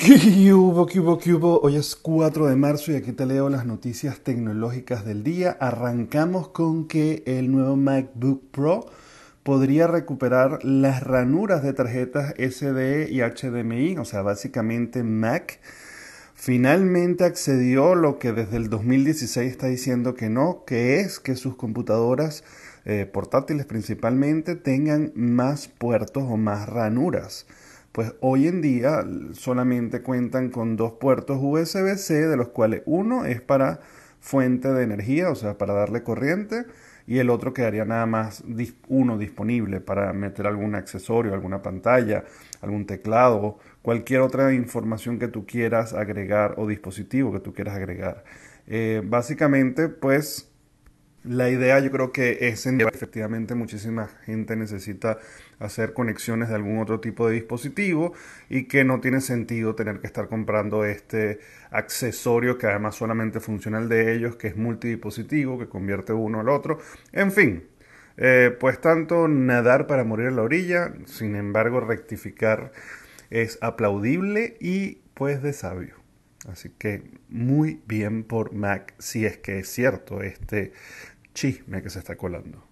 ¿Qué hubo, qué hubo, qué hubo? Hoy es 4 de marzo y aquí te leo las noticias tecnológicas del día. Arrancamos con que el nuevo MacBook Pro podría recuperar las ranuras de tarjetas SD y HDMI, o sea, básicamente Mac. Finalmente accedió lo que desde el 2016 está diciendo que no, que es que sus computadoras eh, portátiles principalmente tengan más puertos o más ranuras pues hoy en día solamente cuentan con dos puertos USB-C, de los cuales uno es para fuente de energía, o sea, para darle corriente, y el otro quedaría nada más uno disponible para meter algún accesorio, alguna pantalla, algún teclado, cualquier otra información que tú quieras agregar o dispositivo que tú quieras agregar. Eh, básicamente, pues la idea yo creo que es en efectivamente muchísima gente necesita hacer conexiones de algún otro tipo de dispositivo y que no tiene sentido tener que estar comprando este accesorio que además solamente funciona el de ellos, que es multidispositivo, que convierte uno al otro. En fin, eh, pues tanto nadar para morir a la orilla, sin embargo rectificar es aplaudible y pues de sabio. Así que muy bien por Mac si es que es cierto este chisme que se está colando.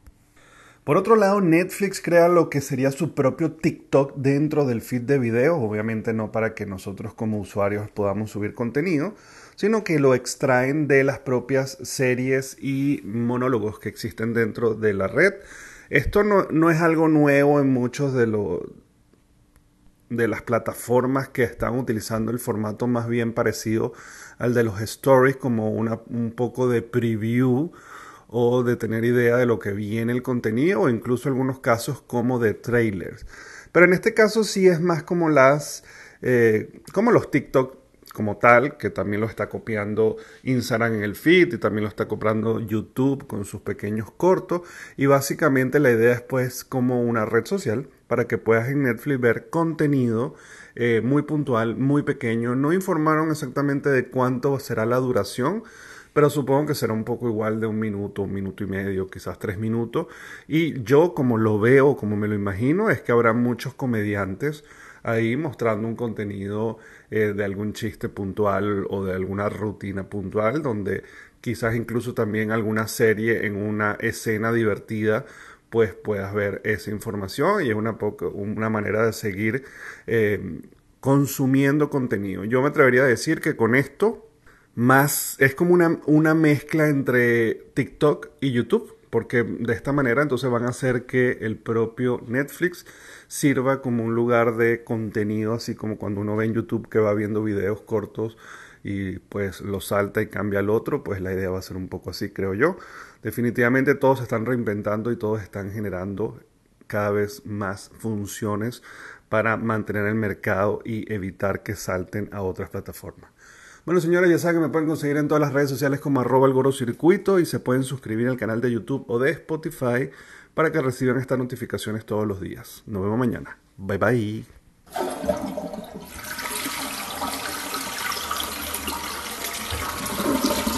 Por otro lado, Netflix crea lo que sería su propio TikTok dentro del feed de videos, obviamente no para que nosotros como usuarios podamos subir contenido, sino que lo extraen de las propias series y monólogos que existen dentro de la red. Esto no, no es algo nuevo en muchos de los de las plataformas que están utilizando el formato más bien parecido al de los stories como una, un poco de preview o de tener idea de lo que viene el contenido o incluso algunos casos como de trailers. Pero en este caso sí es más como las eh, como los TikTok como tal, que también lo está copiando Instagram en el feed y también lo está copiando YouTube con sus pequeños cortos. Y básicamente la idea es pues como una red social para que puedas en Netflix ver contenido eh, muy puntual, muy pequeño. No informaron exactamente de cuánto será la duración, pero supongo que será un poco igual de un minuto, un minuto y medio, quizás tres minutos. Y yo como lo veo, como me lo imagino, es que habrá muchos comediantes ahí mostrando un contenido eh, de algún chiste puntual o de alguna rutina puntual, donde quizás incluso también alguna serie en una escena divertida pues puedas ver esa información y es una, una manera de seguir eh, consumiendo contenido. Yo me atrevería a decir que con esto más es como una, mezcla entre TikTok y YouTube porque de esta manera entonces van a hacer que el propio Netflix sirva como un lugar de contenido, así como cuando uno ve en YouTube que va viendo videos cortos y pues lo salta y cambia al otro, pues la idea va a ser un poco así, creo yo. Definitivamente todos se están reinventando y todos están generando cada vez más funciones para mantener el mercado y evitar que salten a otras plataformas. Bueno, señores, ya saben que me pueden conseguir en todas las redes sociales como arroba el Circuito y se pueden suscribir al canal de YouTube o de Spotify para que reciban estas notificaciones todos los días. Nos vemos mañana. Bye bye.